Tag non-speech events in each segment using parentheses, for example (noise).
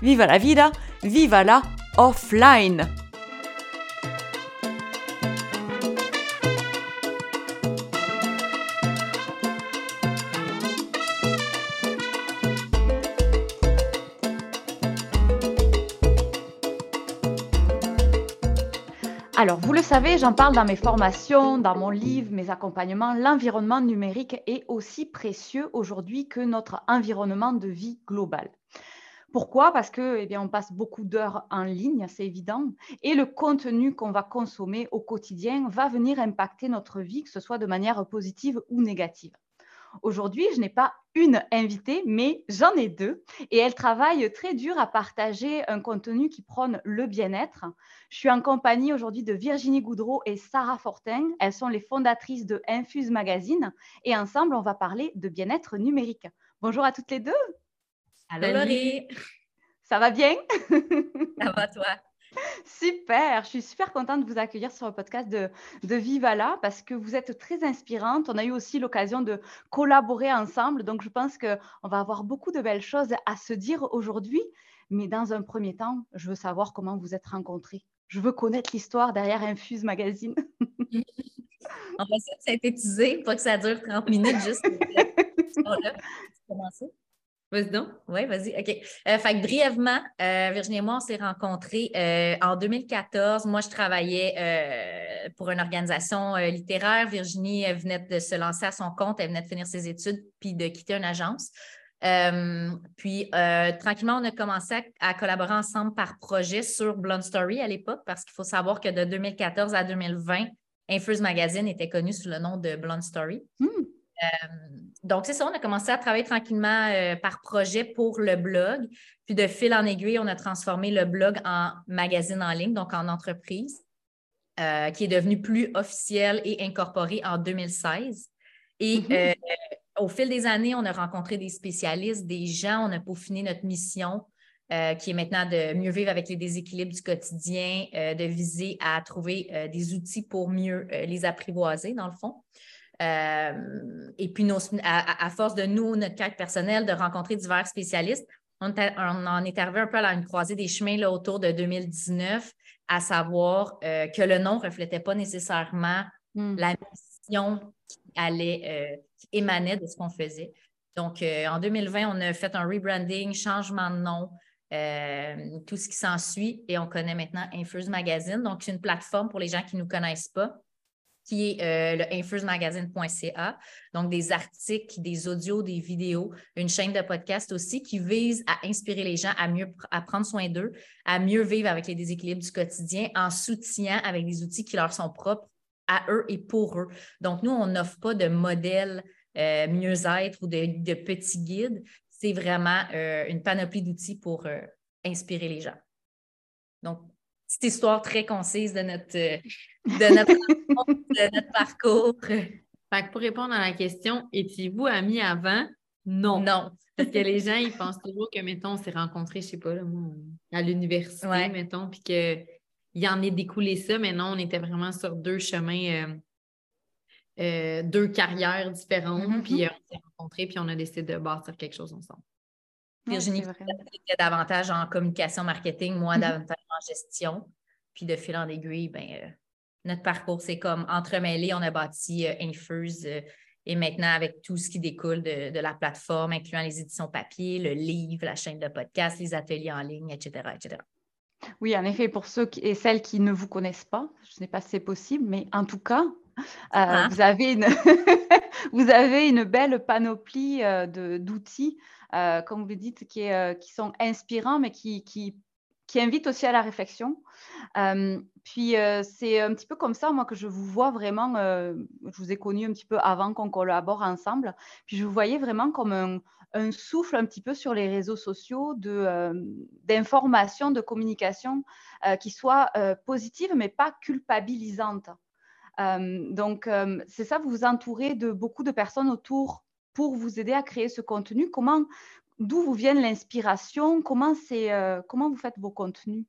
viva la vida, viva la offline. Alors, vous le savez, j'en parle dans mes formations, dans mon livre, mes accompagnements. L'environnement numérique est aussi précieux aujourd'hui que notre environnement de vie global. Pourquoi? Parce que, eh bien, on passe beaucoup d'heures en ligne, c'est évident, et le contenu qu'on va consommer au quotidien va venir impacter notre vie, que ce soit de manière positive ou négative. Aujourd'hui, je n'ai pas une invitée, mais j'en ai deux, et elles travaillent très dur à partager un contenu qui prône le bien-être. Je suis en compagnie aujourd'hui de Virginie Goudreau et Sarah Fortin. Elles sont les fondatrices de Infuse Magazine, et ensemble, on va parler de bien-être numérique. Bonjour à toutes les deux. Allô Laurie. Ça va bien? (laughs) Ça va toi? Super, je suis super contente de vous accueillir sur le podcast de, de Vivala parce que vous êtes très inspirante. On a eu aussi l'occasion de collaborer ensemble, donc je pense qu'on va avoir beaucoup de belles choses à se dire aujourd'hui. Mais dans un premier temps, je veux savoir comment vous êtes rencontrés. Je veux connaître l'histoire derrière Infuse Magazine. en fait, ça a été utilisé pour que ça dure 30 minutes juste. (laughs) Vas-y donc. Oui, vas-y. OK. Euh, fait que brièvement, euh, Virginie et moi, on s'est rencontrés euh, en 2014. Moi, je travaillais pour une organisation littéraire. Virginie venait de se lancer à son compte. Elle venait de finir ses études puis de quitter une agence. puis, tranquillement, on a commencé à, collaborer ensemble par projet sur Blonde Story à l'époque, parce qu'il faut savoir que de 2014 à 2020, Infuse Magazine était connu sous le nom de Blonde Story. Hmm. Euh, donc, c'est ça, on a commencé à travailler tranquillement euh, par projet pour le blog. Puis de fil en aiguille, on a transformé le blog en magazine en ligne, donc en entreprise, euh, qui est devenu plus officiel et incorporé en 2016. Et mm-hmm. au fil des années, on a rencontré des spécialistes, des gens, on a peaufiné notre mission. qui est maintenant de mieux vivre avec les déséquilibres du quotidien, de viser à trouver des outils pour mieux les apprivoiser, dans le fond. Euh, et puis, à, force de nous, notre quête personnelle, de rencontrer divers spécialistes, on, en est arrivé un peu à une croisée des chemins là, autour de 2019, à savoir euh, que le nom ne reflétait pas nécessairement hmm. la mission qui allait, euh, qui émanait de ce qu'on faisait. Donc, en 2020, on a fait un rebranding, changement de nom, tout ce qui s'ensuit, et on connaît maintenant Infuse Magazine. Donc, c'est une plateforme pour les gens qui ne nous connaissent pas qui est euh, le infusemagazine.ca. Donc, des articles, des audios, des vidéos, une chaîne de podcast aussi qui vise à inspirer les gens à mieux à prendre soin d'eux, à mieux vivre avec les déséquilibres du quotidien en soutien avec des outils qui leur sont propres à eux et pour eux. Donc, nous, on n'offre pas de modèle euh, mieux-être ou de, petits guides. C'est vraiment euh, une panoplie d'outils pour inspirer les gens. Donc, petite histoire très concise de notre, (laughs) de notre, parcours. pour répondre à la question, étiez-vous amis avant? Non. Non. Parce que les gens, ils pensent toujours que, mettons, on s'est rencontrés, je sais pas, à l'université, mettons, puis qu'il en est découlé ça, mais non, on était vraiment sur deux chemins, euh, euh, deux carrières différentes, mm-hmm. puis euh, on s'est rencontrés, puis on a décidé de bâtir quelque chose ensemble. Virginie était davantage en communication marketing, moi mm-hmm. davantage gestion. Puis de fil en aiguille, ben, euh, notre parcours, c'est comme entremêlé, on a bâti euh, Infuse euh, et maintenant avec tout ce qui découle de, la plateforme, incluant les éditions papier, le livre, la chaîne de podcast, les ateliers en ligne, etc. etc. Oui, en effet, pour ceux et celles qui ne vous connaissent pas, je ne sais pas si c'est possible, mais en tout cas, ah. vous, avez une (laughs) vous avez une belle panoplie d'outils, comme vous dites, qui, qui, sont inspirants, mais qui, qui qui invite aussi à la réflexion. puis c'est un petit peu comme ça, moi, que je vous vois vraiment. je vous ai connu un petit peu avant qu'on collabore ensemble. Puis je vous voyais vraiment comme un, souffle un petit peu sur les réseaux sociaux d'information, de, communication qui soit positive, mais pas culpabilisante. donc, c'est ça, vous vous entourez de beaucoup de personnes autour pour vous aider à créer ce contenu. Comment, d'où vous vient l'inspiration? Comment c'est, comment vous faites vos contenus?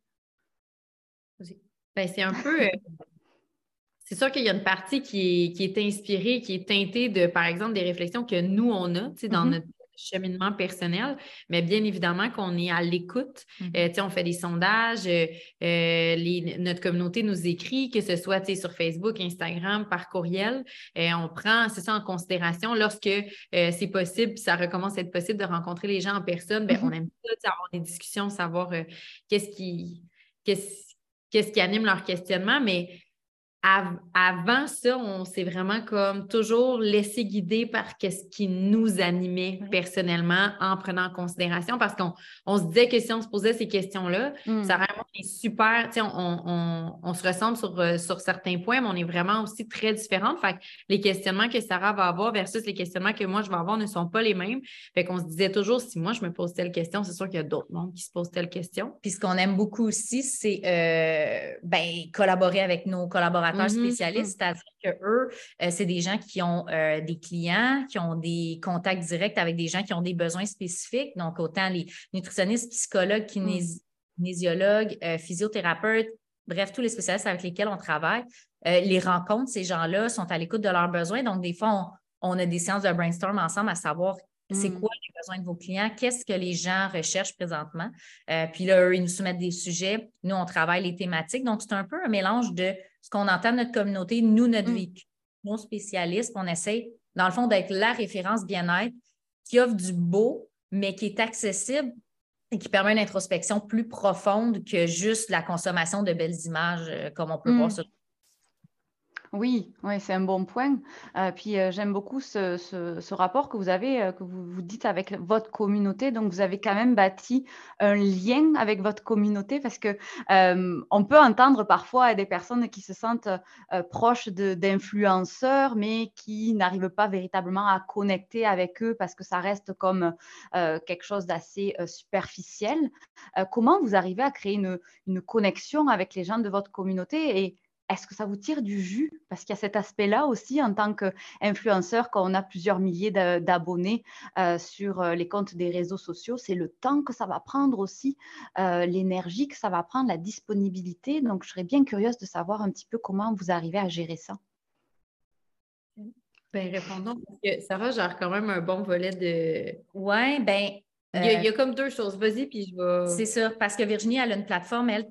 Ben, c'est un peu. (laughs) c'est sûr qu'il y a une partie qui est, qui est, inspirée, qui est teintée de, par exemple, des réflexions que nous, on a dans mm-hmm. notre cheminement personnel, mais bien évidemment qu'on est à l'écoute. Mm-hmm. Euh, on fait des sondages, euh, euh, notre communauté nous écrit, que ce soit sur Facebook, Instagram, par courriel. on prend c'est ça en considération lorsque c'est possible, ça recommence à être possible de rencontrer les gens en personne. Ben, on mm-hmm. aime ça, avoir des discussions, savoir qu'est-ce qui, qu'est-ce qui anime leur questionnement, mais avant ça, on s'est vraiment comme toujours laissé guider par ce qui nous animait personnellement en prenant en considération parce qu'on se disait que si on se posait ces questions-là, mm. ça vraiment est super, on, on, se ressemble sur, euh, sur certains points, mais on est vraiment aussi très différentes. Fait que les questionnements que Sarah va avoir versus les questionnements que moi je vais avoir ne sont pas les mêmes. Fait qu'on se disait toujours, si moi je me pose telle question, c'est sûr qu'il y a d'autres mondes qui se posent telle question. Puis ce qu'on aime beaucoup aussi, c'est euh, ben, collaborer avec nos collaborateurs Mm-hmm. spécialistes, c'est-à-dire qu'eux, euh, c'est des gens qui ont euh, des clients, qui ont des contacts directs avec des gens qui ont des besoins spécifiques, donc autant les nutritionnistes, psychologues, mm. kinésiologues, euh, physiothérapeutes, bref, tous les spécialistes avec lesquels on travaille, les rencontres, ces gens-là sont à l'écoute de leurs besoins. Donc, des fois, on, a des séances de brainstorm ensemble à savoir c'est mm. quoi les besoins de vos clients? Qu'est-ce que les gens recherchent présentement? puis là, eux, ils nous soumettent des sujets. Nous, on travaille les thématiques. Donc, c'est un peu un mélange de ce qu'on entend de notre communauté, nous, notre mm. vécu, nos spécialistes, on essaie, dans le fond, d'être la référence bien-être qui offre du beau, mais qui est accessible et qui permet une introspection plus profonde que juste la consommation de belles images euh, comme on peut voir mm. sur oui, oui, c'est un bon point. Euh, puis euh, j'aime beaucoup ce, rapport que vous avez, euh, que vous, vous dites avec votre communauté. Donc vous avez quand même bâti un lien avec votre communauté parce que on peut entendre parfois des personnes qui se sentent proches d'influenceurs, mais qui n'arrivent pas véritablement à connecter avec eux parce que ça reste comme quelque chose d'assez superficiel. comment vous arrivez à créer une, une connexion avec les gens de votre communauté et est-ce que ça vous tire du jus? Parce qu'il y a cet aspect-là aussi en tant qu'influenceur, quand on a plusieurs milliers d'abonnés euh, sur euh, les comptes des réseaux sociaux, c'est le temps que ça va prendre aussi, euh, l'énergie que ça va prendre, la disponibilité. Donc, je serais bien curieuse de savoir un petit peu comment vous arrivez à gérer ça. Ben, répondons, parce que Sarah gère quand même un bon volet de. Oui, ben. Il y, a, comme deux choses. Vas-y, puis je vais. C'est ça, parce que Virginie, elle a une plateforme, elle,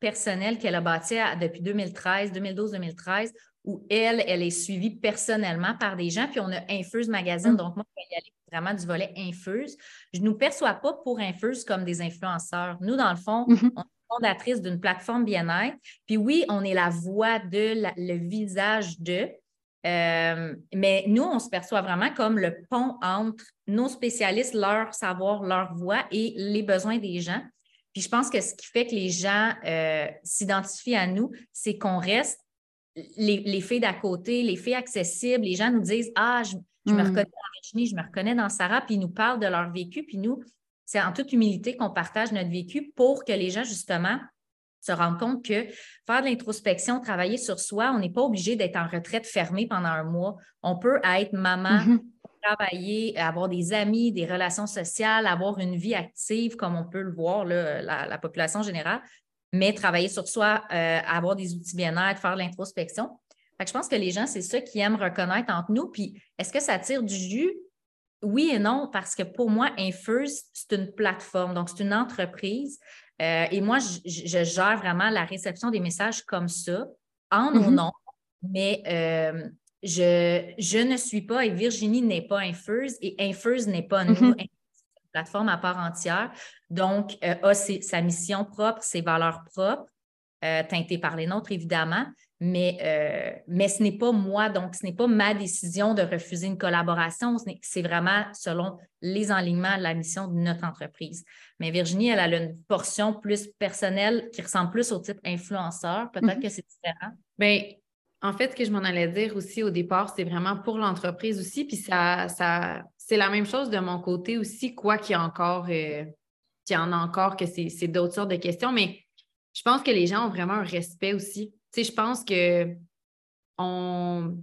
personnelle qu'elle a bâti depuis 2013, 2012-2013, où elle, elle est suivie personnellement par des gens. Puis on a Infuse Magazine, mm. donc moi, je vais y aller vraiment du volet Infuse. Je ne nous perçois pas pour Infuse comme des influenceurs. Nous, dans le fond, mm-hmm. on est fondatrice d'une plateforme bien-être. Puis oui, on est la voix de, le visage de. Euh, mais nous, on se perçoit vraiment comme le pont entre nos spécialistes, leur savoir, leur voix et les besoins des gens. Puis je pense que ce qui fait que les gens euh, s'identifient à nous, c'est qu'on reste les, les, filles d'à côté, les filles accessibles. Les gens nous disent Ah, je, me hmm. reconnais dans Virginie, je me reconnais dans Sarah, puis ils nous parlent de leur vécu. Puis nous, c'est en toute humilité qu'on partage notre vécu pour que les gens, justement, se rendent compte que faire de l'introspection, travailler sur soi, on n'est pas obligé d'être en retraite fermée pendant un mois. On peut être maman, mm-hmm travailler, avoir des amis, des relations sociales, avoir une vie active, comme on peut le voir, la, population générale, mais travailler sur soi, euh, avoir des outils bien-être, faire l'introspection. je pense que les gens, c'est ça qu'ils aiment reconnaître entre nous. Puis, est-ce que ça tire du jus? Oui et non, parce que pour moi, Infuse, c'est une plateforme, donc c'est une entreprise. Euh, et moi, je, gère vraiment la réception des messages comme ça, en mm-hmm. noms, mais euh, je, ne suis pas et Virginie n'est pas Infuse et Infuse n'est pas nous. Mm-hmm. une plateforme à part entière. Donc, euh, a sa mission propre, ses valeurs propres, euh, teintées par les nôtres, évidemment. Mais, euh, mais ce n'est pas moi, donc ce n'est pas ma décision de refuser une collaboration. C'est vraiment selon les enlignements de la mission de notre entreprise. Mais Virginie, elle a une portion plus personnelle qui ressemble plus au type influenceur. Peut-être mm-hmm. que c'est différent. Bien, en fait, ce que je m'en allais dire aussi au départ, c'est vraiment pour l'entreprise aussi. Puis ça, ça c'est la même chose de mon côté aussi, quoi qu'il y a encore, euh, qu'il y en a encore, que c'est d'autres sortes de questions. Mais je pense que les gens ont vraiment un respect aussi sais, je pense que on,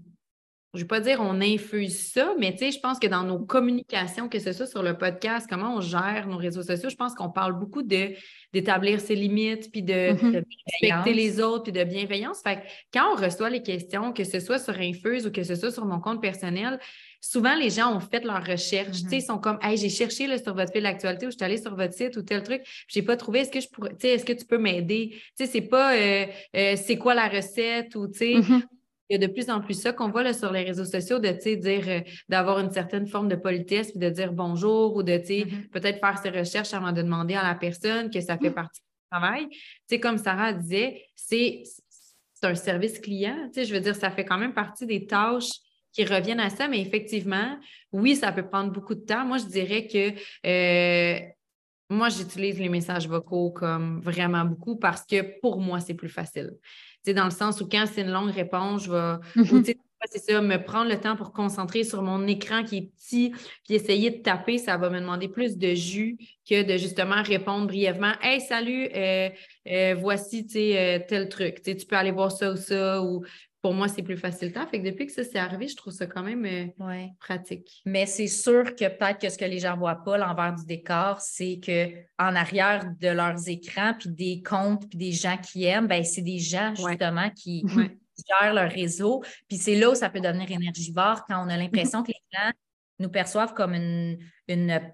je ne vais pas dire on infuse ça, mais tu sais, je pense que dans nos communications, que ce soit sur le podcast, comment on gère nos réseaux sociaux, je pense qu'on parle beaucoup de, d'établir ses limites, puis de, mm-hmm. respecter les autres, puis de bienveillance. Fait quand on reçoit les questions, que ce soit sur Infuse ou que ce soit sur mon compte personnel, souvent les gens ont fait leur recherche. Sais, ils sont comme, hey, j'ai cherché là, sur votre fil d'actualité ou je suis allée sur votre site ou tel truc, je n'ai pas trouvé. Est-ce que je pourrais, est-ce que tu peux m'aider? Tu sais, c'est pas, euh, euh, c'est quoi la recette ou, tu sais, mm-hmm. Il y a de plus en plus ça qu'on voit là, sur les réseaux sociaux, de dire euh, d'avoir une certaine forme de politesse, puis de dire bonjour ou de mm-hmm. peut-être faire ses recherches avant de demander à la personne que ça fait mm. partie du travail. comme Sarah disait, c'est un service client. Je veux dire, ça fait quand même partie des tâches qui reviennent à ça, mais effectivement, oui, ça peut prendre beaucoup de temps. Moi, je dirais que euh, moi, j'utilise les messages vocaux comme vraiment beaucoup parce que pour moi, c'est plus facile dans le sens où quand c'est une longue réponse, je vais. Mhm. c'est ça, me prendre le temps pour concentrer sur mon écran qui est petit, puis essayer de taper, ça va me demander plus de jus que de justement répondre brièvement Hey, salut, euh, euh, voici euh, tel truc. tu peux aller voir ça ou ça, ou pour moi, c'est plus facile Fait que depuis que ça s'est arrivé, je trouve ça quand même euh, pratique. Mais c'est sûr que peut-être que ce que les gens ne voient pas, l'envers du décor, c'est qu'en arrière de leurs écrans, puis des comptes, puis des gens qui aiment, ben, c'est des gens justement qui, (laughs) gèrent leur réseau. Puis c'est là où ça peut devenir énergivore quand on a l'impression (laughs) que les gens nous perçoivent comme une,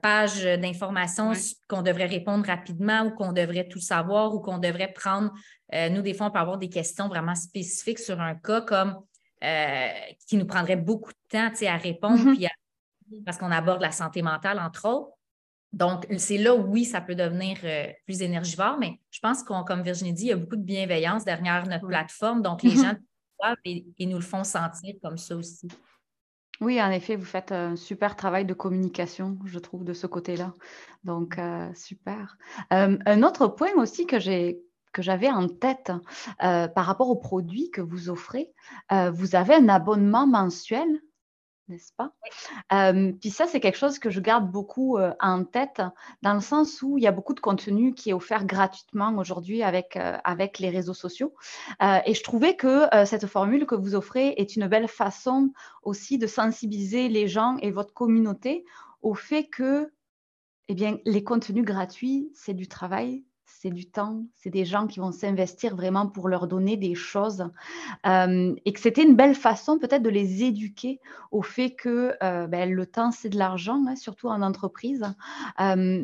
page d'information qu'on devrait répondre rapidement ou qu'on devrait tout savoir ou qu'on devrait prendre. Euh, nous, des fois, on peut avoir des questions vraiment spécifiques sur un cas comme euh, qui nous prendrait beaucoup de temps à répondre mm-hmm. parce qu'on aborde la santé mentale, entre autres. Donc, c'est là où, oui, ça peut devenir euh, plus énergivore, mais je pense qu'on, comme Virginie dit, il y a beaucoup de bienveillance derrière notre plateforme. Donc, les mm-hmm. gens et, et nous le font sentir comme ça aussi. Oui, en effet, vous faites un super travail de communication, je trouve, de ce côté-là. Donc, euh, super. Euh, un autre point aussi que j'ai que j'avais en tête euh, par rapport aux produits que vous offrez, vous avez un abonnement mensuel? N'est-ce pas? Puis ça, c'est quelque chose que je garde beaucoup en tête, dans le sens où il y a beaucoup de contenu qui est offert gratuitement aujourd'hui avec, avec les réseaux sociaux. et je trouvais que cette formule que vous offrez est une belle façon aussi de sensibiliser les gens et votre communauté au fait que eh bien, les contenus gratuits, c'est du travail, c'est du temps, c'est des gens qui vont s'investir vraiment pour leur donner des choses. Euh, et que c'était une belle façon peut-être de les éduquer au fait que euh, ben, le temps, c'est de l'argent, hein, surtout en entreprise. Euh,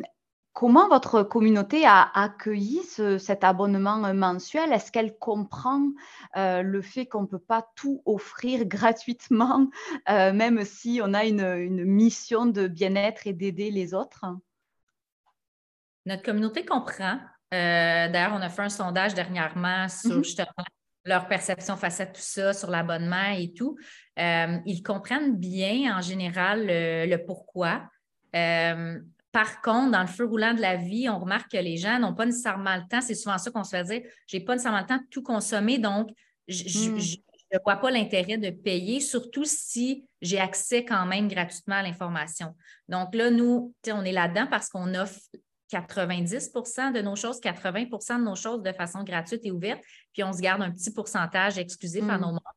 comment votre communauté a accueilli cet abonnement mensuel? Est-ce qu'elle comprend le fait qu'on ne peut pas tout offrir (laughs) gratuitement, même si on a une mission de bien-être et d'aider les autres? Notre communauté comprend. Euh, d'ailleurs, on a fait un sondage dernièrement sur mhm. justement leur perception face à tout ça, sur l'abonnement et tout. Euh, ils comprennent bien en général le, pourquoi. Euh, par contre, dans le feu roulant de la vie, on remarque que les gens n'ont pas nécessairement le temps. C'est souvent ça qu'on se fait dire. Je n'ai pas nécessairement le temps de tout consommer, donc je ne hmm. vois pas l'intérêt de payer, surtout si j'ai accès quand même gratuitement à l'information. Donc là, nous, on est là-dedans parce qu'on offre 90% de nos choses, 80% de nos choses de façon gratuite et ouverte, puis on se garde un petit pourcentage exclusif à mm. nos membres.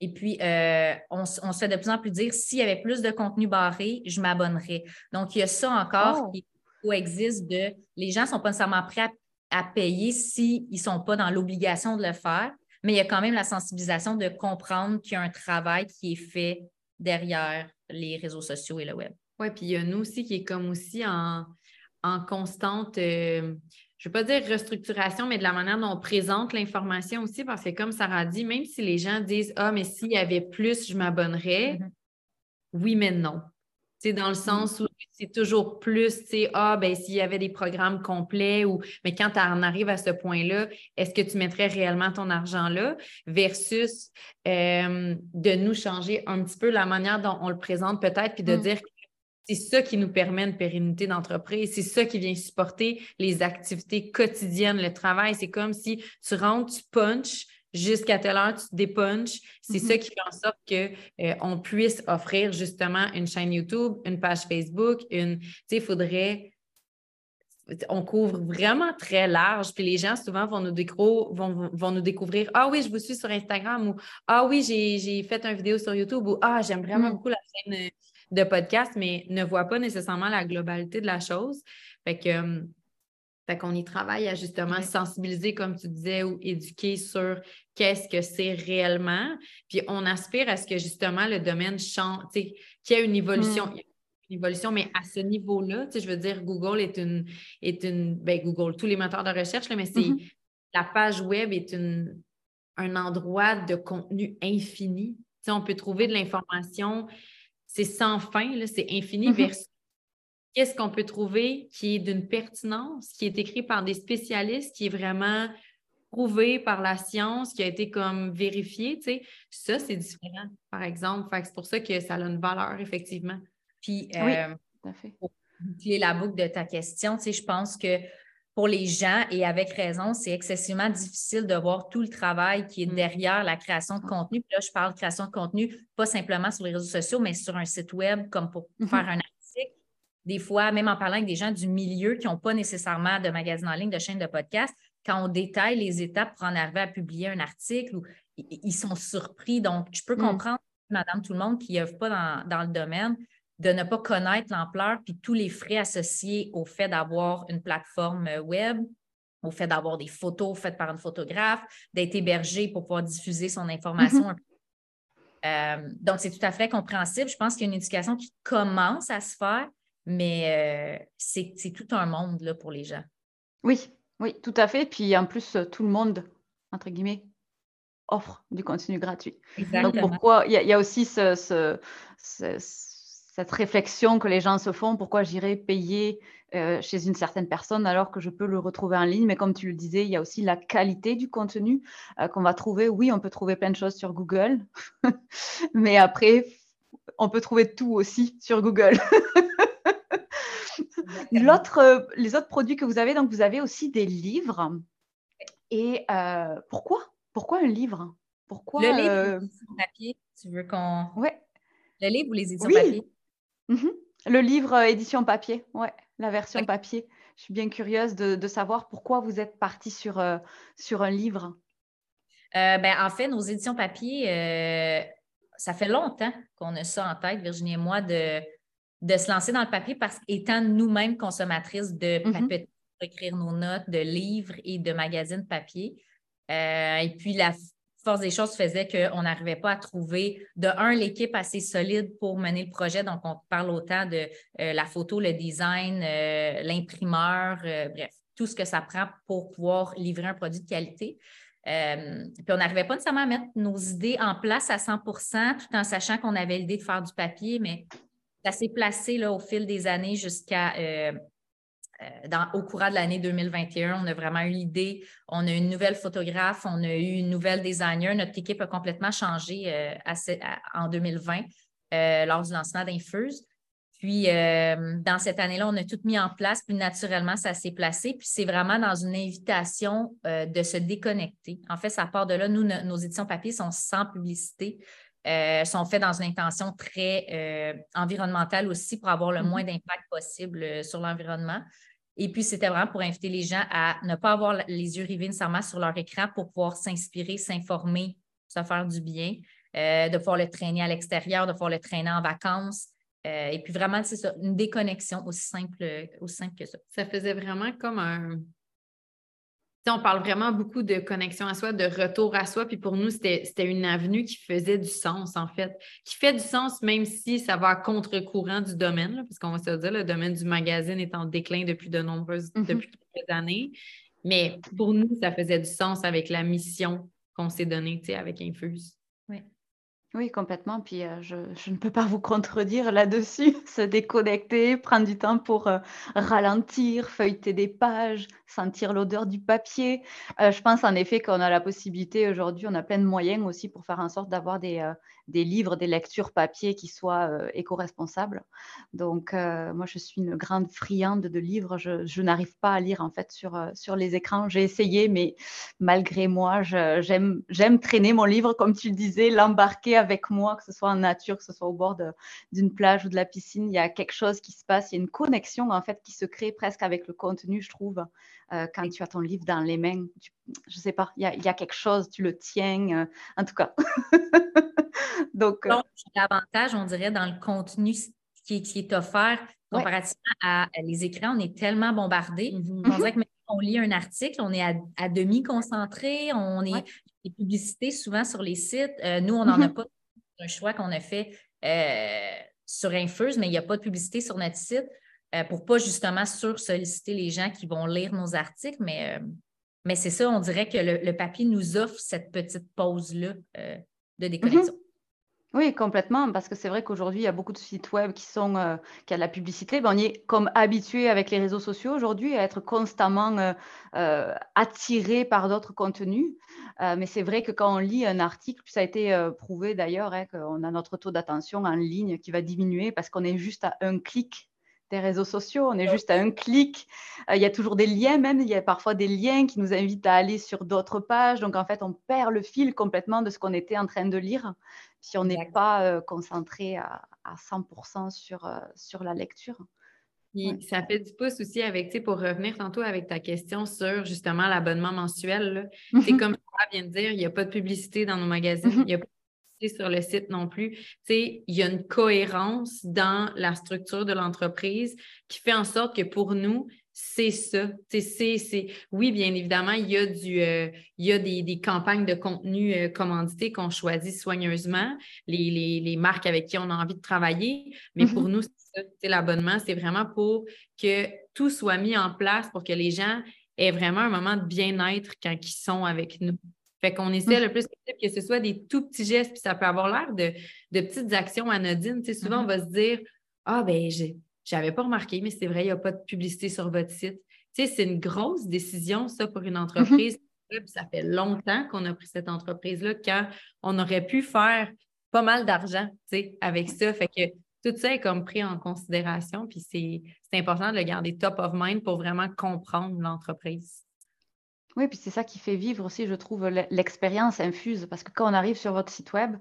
Et puis, euh, on, se fait de plus en plus dire s'il y avait plus de contenu barré, je m'abonnerais. Donc, il y a ça encore oh. qui existe de les gens ne sont pas nécessairement prêts à, payer s'ils ne sont pas dans l'obligation de le faire, mais il y a quand même la sensibilisation de comprendre qu'il y a un travail qui est fait derrière les réseaux sociaux et le web. Oui, puis il y a nous aussi qui est comme aussi en en constante, euh, je ne veux pas dire restructuration, mais de la manière dont on présente l'information aussi, parce que comme Sarah dit, même si les gens disent Ah, mais s'il y avait plus, je m'abonnerais, mm-hmm. oui, mais non. C'est dans le sens où c'est toujours plus, tu sais, ah, ben s'il y avait des programmes complets ou, mais quand tu en arrives à ce point-là, est-ce que tu mettrais réellement ton argent là versus euh, de nous changer un petit peu la manière dont on le présente peut-être, puis de mm. dire que c'est ça qui nous permet une pérennité d'entreprise, c'est ça qui vient supporter les activités quotidiennes, le travail. C'est comme si tu rentres, tu punches, jusqu'à telle heure, tu te dépunches. C'est ça mm-hmm. qui fait en sorte qu'on euh, puisse offrir justement une chaîne YouTube, une page Facebook, une. Tu sais, il faudrait. On couvre vraiment très large. Puis les gens, souvent, vont nous, vont, vont nous découvrir Ah oui, je vous suis sur Instagram ou Ah oui, j'ai fait une vidéo sur YouTube ou Ah, j'aime vraiment mm. beaucoup la chaîne de podcast, mais ne voient pas nécessairement la globalité de la chose. Fait que euh, fait qu'on y travaille à justement sensibiliser, comme tu disais, ou éduquer sur qu'est-ce que c'est réellement. Puis on aspire à ce que justement le domaine change, qu'il y ait une évolution. Hmm. Une évolution, mais à ce niveau-là, je veux dire, Google est une, est une ben Google, tous les moteurs de recherche, là, mais c'est mm-hmm. la page web est une, un endroit de contenu infini. on peut trouver de l'information, c'est sans fin, c'est infini mm-hmm. versus qu'est-ce qu'on peut trouver qui est d'une pertinence, qui est écrit par des spécialistes, qui est vraiment prouvé par la science, qui a été comme vérifié, tu sais, ça, c'est différent, par exemple. c'est pour ça que ça a une valeur, effectivement. Puis, euh, pour boucler la boucle de ta question, tu sais, je pense que pour les gens, et avec raison, c'est excessivement difficile de voir tout le travail qui est mm. derrière la création de contenu. Puis là, je parle de création de contenu, pas simplement sur les réseaux sociaux, mais sur un site web, comme pour mm-hmm. faire un des fois, même en parlant avec des gens du milieu qui n'ont pas nécessairement de magazine en ligne, de chaîne de podcast, quand on détaille les étapes pour en arriver à publier un article, ils sont surpris. Donc, je peux mm. comprendre, madame tout le monde qui n'œuvre pas dans, le domaine, de ne pas connaître l'ampleur puis tous les frais associés au fait d'avoir une plateforme web, au fait d'avoir des photos faites par un photographe, d'être hébergé pour pouvoir diffuser son information. Mm-hmm. Euh, donc, c'est tout à fait compréhensible. Je pense qu'il y a une éducation qui commence à se faire, mais euh, c'est tout un monde là, pour les gens. Oui, oui, tout à fait. Puis en plus, tout le monde, entre guillemets, offre du contenu gratuit. Donc pourquoi? Il y, a aussi cette réflexion que les gens se font, pourquoi j'irais payer euh, chez une certaine personne alors que je peux le retrouver en ligne. Mais comme tu le disais, il y a aussi la qualité du contenu euh, qu'on va trouver. Oui, on peut trouver plein de choses sur Google, (laughs) mais après, on peut trouver tout aussi sur Google. L'autre, euh, les autres produits que vous avez, donc vous avez aussi des livres. Et euh, pourquoi? Pourquoi un livre? Pourquoi Le livre, papier. Tu veux qu'on. Ouais. Le livre ou les éditions papier? Mhm. Le livre euh, édition papier, ouais, la version papier. Je suis bien curieuse de, savoir pourquoi vous êtes parti sur, sur un livre. ben, en fait, nos éditions papier, ça fait longtemps qu'on a ça en tête, Virginie et moi, de de se lancer dans le papier parce qu'étant nous-mêmes consommatrices de mm-hmm. papier, écrire nos notes, de livres et de magazines papier. Euh, et puis, la force des choses faisait qu'on n'arrivait pas à trouver, de un, l'équipe assez solide pour mener le projet. Donc, on parle autant de euh, la photo, le design, euh, l'imprimeur, bref, tout ce que ça prend pour pouvoir livrer un produit de qualité. puis on n'arrivait pas nécessairement à mettre nos idées en place à 100 tout en sachant qu'on avait l'idée de faire du papier, mais ça s'est placé là, au fil des années jusqu'à euh, euh, au courant de l'année 2021. On a vraiment eu l'idée. On a une nouvelle photographe, on a eu une nouvelle designer. Notre équipe a complètement changé euh, en 2020 lors du lancement d'Infuse. Puis, dans cette année-là, on a tout mis en place, puis naturellement, ça s'est placé. Puis, c'est vraiment dans une invitation de se déconnecter. En fait, ça part de là. Nous, nos éditions papier sont sans publicité. Euh, sont faits dans une intention très euh, environnementale aussi pour avoir le mm-hmm. moins d'impact possible euh, sur l'environnement. Et puis, c'était vraiment pour inviter les gens à ne pas avoir les yeux rivés nécessairement sur leur écran pour pouvoir s'inspirer, s'informer, se faire du bien, de pouvoir le traîner à l'extérieur, de pouvoir le traîner en vacances. et puis vraiment, c'est ça, une déconnexion aussi simple, aussi simple que ça. Ça faisait vraiment comme un, on parle vraiment beaucoup de connexion à soi, de retour à soi. Puis pour nous, c'était une avenue qui faisait du sens, en fait, qui fait du sens même si ça va à contre-courant du domaine, parce qu'on va se dire, le domaine du magazine est en déclin depuis de nombreuses mm-hmm. depuis années. Mais pour nous, ça faisait du sens avec la mission qu'on s'est donnée avec Infuse. Oui. Oui, complètement. Puis euh, je, ne peux pas vous contredire là-dessus. (laughs) Se déconnecter, prendre du temps pour euh, ralentir, feuilleter des pages, sentir l'odeur du papier. Euh, je pense en effet qu'on a la possibilité aujourd'hui, on a plein de moyens aussi pour faire en sorte d'avoir des, des livres, des lectures papier qui soient éco-responsables. Donc moi, je suis une grande friande de livres. Je, je n'arrive pas à lire en fait sur, sur les écrans. J'ai essayé, mais malgré moi, j'aime traîner mon livre, comme tu le disais, l'embarquer avec moi, que ce soit en nature, que ce soit au bord d'une plage ou de la piscine, il y a quelque chose qui se passe, il y a une connexion en fait qui se crée presque avec le contenu, je trouve, euh, quand tu as ton livre dans les mains. je ne sais pas, il y, a, quelque chose, tu le tiens, euh, en tout cas. (laughs) Donc, euh, l'avantage, on dirait, dans le contenu qui, est offert comparativement à, les écrans, on est tellement bombardé. Mm-hmm. On dirait que même on lit un article, on est à, demi concentré, on est les publicités souvent sur les sites. nous, on n'en a mm-hmm. pas un choix qu'on a fait euh, sur Infuse, mais il n'y a pas de publicité sur notre site euh, pour pas justement sur-solliciter les gens qui vont lire nos articles. Mais, euh, mais c'est ça, on dirait que le, papier nous offre cette petite pause-là de déconnexion. Mm-hmm. Oui, complètement, parce que c'est vrai qu'aujourd'hui, il y a beaucoup de sites web qui sont euh, qui a de la publicité. on y est comme habitué avec les réseaux sociaux aujourd'hui à être constamment euh, euh, attiré par d'autres contenus. mais c'est vrai que quand on lit un article, ça a été prouvé d'ailleurs, hein, qu'on a notre taux d'attention en ligne qui va diminuer parce qu'on est juste à un clic des réseaux sociaux. On est juste à un clic. il y a toujours des liens, même. Il y a parfois des liens qui nous invitent à aller sur d'autres pages. Donc, en fait, on perd le fil complètement de ce qu'on était en train de lire si on n'est pas concentré à, 100% sur, sur la lecture. Ça fait du pouce aussi avec, tu sais, pour revenir tantôt avec ta question sur justement l'abonnement mensuel. C'est (laughs) comme tu viens de dire, il n'y a pas de publicité dans nos magazines, (laughs) il n'y a pas sur le site non plus. Tu sais, il y a une cohérence dans la structure de l'entreprise qui fait en sorte que pour nous, c'est ça. C'est, Oui, bien évidemment, il y a, du, euh, il y a des, campagnes de contenu euh, commandité qu'on choisit soigneusement, les, marques avec qui on a envie de travailler. Mais pour mm-hmm. nous, c'est l'abonnement, c'est vraiment pour que tout soit mis en place pour que les gens aient vraiment un moment de bien-être quand ils sont avec nous. Fait qu'on essaie le mm. plus possible que ce soit des tout petits gestes, puis ça peut avoir l'air de, petites actions anodines. souvent, on mm-hmm. va se dire Ah, ben, n'avais pas remarqué, mais c'est vrai, il n'y a pas de publicité sur votre site. Tu sais, c'est une grosse décision, ça, pour une entreprise. Mm-hmm. Ça fait longtemps qu'on a pris cette entreprise-là quand on aurait pu faire pas mal d'argent, tu sais, avec ça. Fait que tout ça est comme pris en considération, puis c'est important de le garder top of mind pour vraiment comprendre l'entreprise. Oui, puis c'est ça qui fait vivre aussi, je trouve, l'expérience infuse, parce que quand on arrive sur votre site web,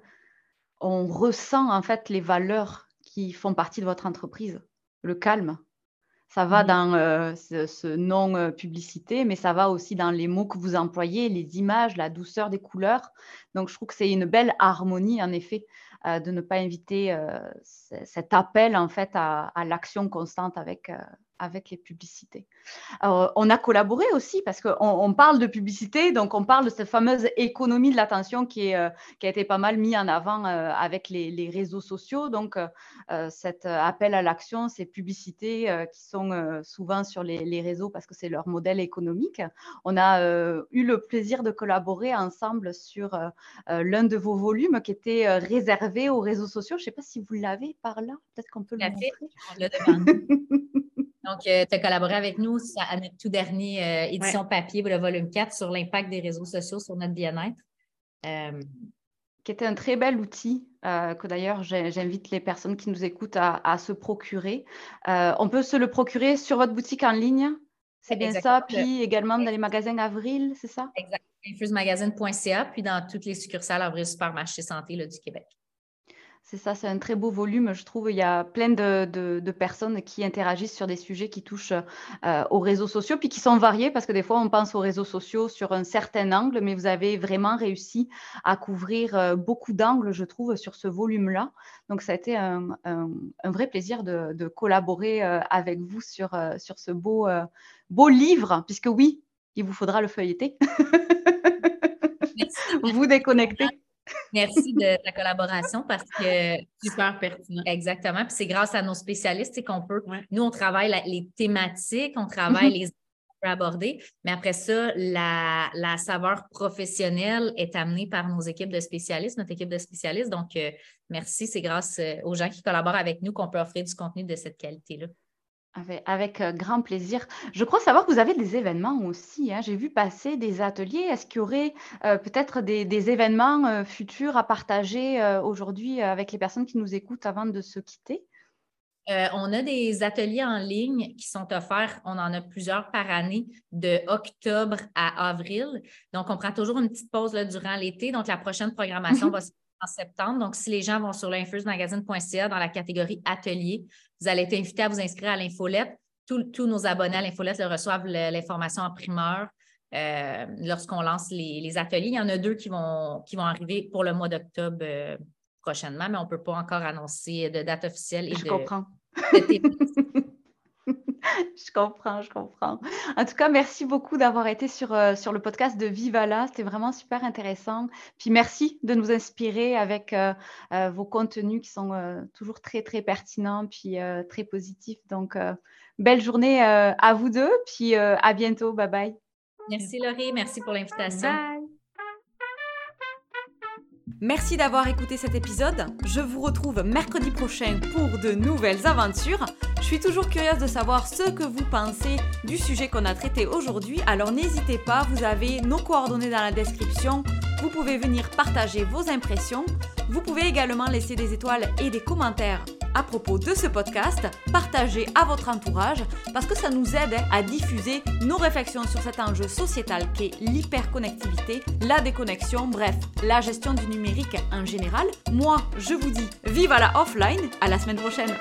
on ressent en fait les valeurs qui font partie de votre entreprise le calme. Ça va dans euh, ce, non-publicité, mais ça va aussi dans les mots que vous employez, les images, la douceur des couleurs. Donc, je trouve que c'est une belle harmonie, en effet, euh, de ne pas inviter euh, cet appel, en fait, à, à l'action constante avec, avec les publicités. on a collaboré aussi parce qu'on on parle de publicité, donc on parle de cette fameuse économie de l'attention qui, euh, qui, a été pas mal mis en avant euh, avec les, réseaux sociaux. Donc euh, cet appel à l'action, ces publicités qui sont souvent sur les, les, réseaux parce que c'est leur modèle économique. On a eu le plaisir de collaborer ensemble sur l'un de vos volumes qui était réservé aux réseaux sociaux. Je ne sais pas si vous l'avez par là, peut-être qu'on peut le montrer. (laughs) Donc, euh, tu as collaboré avec nous à notre tout dernier euh, édition papier, le volume 4, sur l'impact des réseaux sociaux sur notre bien-être. Euh, qui était un très bel outil que d'ailleurs j'invite les personnes qui nous écoutent à, se procurer. on peut se le procurer sur votre boutique en ligne, c'est bien ça, puis également dans les magasins Avril, c'est ça? Exactement. Infusemagazine.ca, puis dans toutes les succursales Avril Supermarché Santé du Québec. C'est ça, c'est un très beau volume. Je trouve il y a plein de, personnes qui interagissent sur des sujets qui touchent euh, aux réseaux sociaux, puis qui sont variés, parce que des fois, on pense aux réseaux sociaux sur un certain angle, mais vous avez vraiment réussi à couvrir euh, beaucoup d'angles, je trouve, sur ce volume-là. Donc, ça a été un, vrai plaisir de, collaborer euh, avec vous sur, sur ce beau, beau livre, puisque oui, il vous faudra le feuilleter. (laughs) vous déconnecter. Merci de ta collaboration parce que. Super pertinent. Exactement. Puis c'est grâce à nos spécialistes qu'on peut. Nous, on travaille les thématiques, on travaille mhm. les peut aborder. Mais après ça, la, la, saveur professionnelle est amenée par nos équipes de spécialistes, notre équipe de spécialistes. Donc, euh, merci. C'est grâce euh, aux gens qui collaborent avec nous qu'on peut offrir du contenu de cette qualité-là. Avec, euh, grand plaisir. Je crois savoir que vous avez des événements aussi. Hein. J'ai vu passer des ateliers. Est-ce qu'il y aurait peut-être des, événements futurs à partager aujourd'hui avec les personnes qui nous écoutent avant de se quitter? Euh, on a des ateliers en ligne qui sont offerts, on en a plusieurs par année, de octobre à avril. Donc, on prend toujours une petite pause là, durant l'été. Donc, la prochaine programmation mhm. va se faire en septembre. Donc, si les gens vont sur l'infusmagazine.ca dans la catégorie atelier, vous allez être invités à vous inscrire à l'infolette. Tous, nos abonnés à l'infolette reçoivent l'information en primeur. Euh, lorsqu'on lance les, ateliers. Il y en a deux qui vont, qui vont arriver pour le mois d'octobre euh, prochainement, mais on ne peut pas encore annoncer de date officielle. Et je comprends. (laughs) (laughs) je comprends, je comprends. En tout cas, merci beaucoup d'avoir été sur, euh, sur le podcast de Vivala. C'était vraiment super intéressant. Puis merci de nous inspirer avec euh, euh, vos contenus qui sont toujours très, très pertinents puis très positifs. Donc, belle journée à vous deux. Puis à bientôt. Bye bye. Merci Laurie. Merci pour l'invitation. Merci d'avoir écouté cet épisode. Je vous retrouve mercredi prochain pour de nouvelles aventures. Je suis toujours curieuse de savoir ce que vous pensez du sujet qu'on a traité aujourd'hui. Alors n'hésitez pas, vous avez nos coordonnées dans la description. Vous pouvez venir partager vos impressions. Vous pouvez également laisser des étoiles et des commentaires à propos de ce podcast, partagez à votre entourage parce que ça nous aide à diffuser nos réflexions sur cet enjeu sociétal qui est l'hyperconnectivité, la déconnexion, bref, la gestion du numérique en général. Moi, je vous dis vive à la offline, à la semaine prochaine.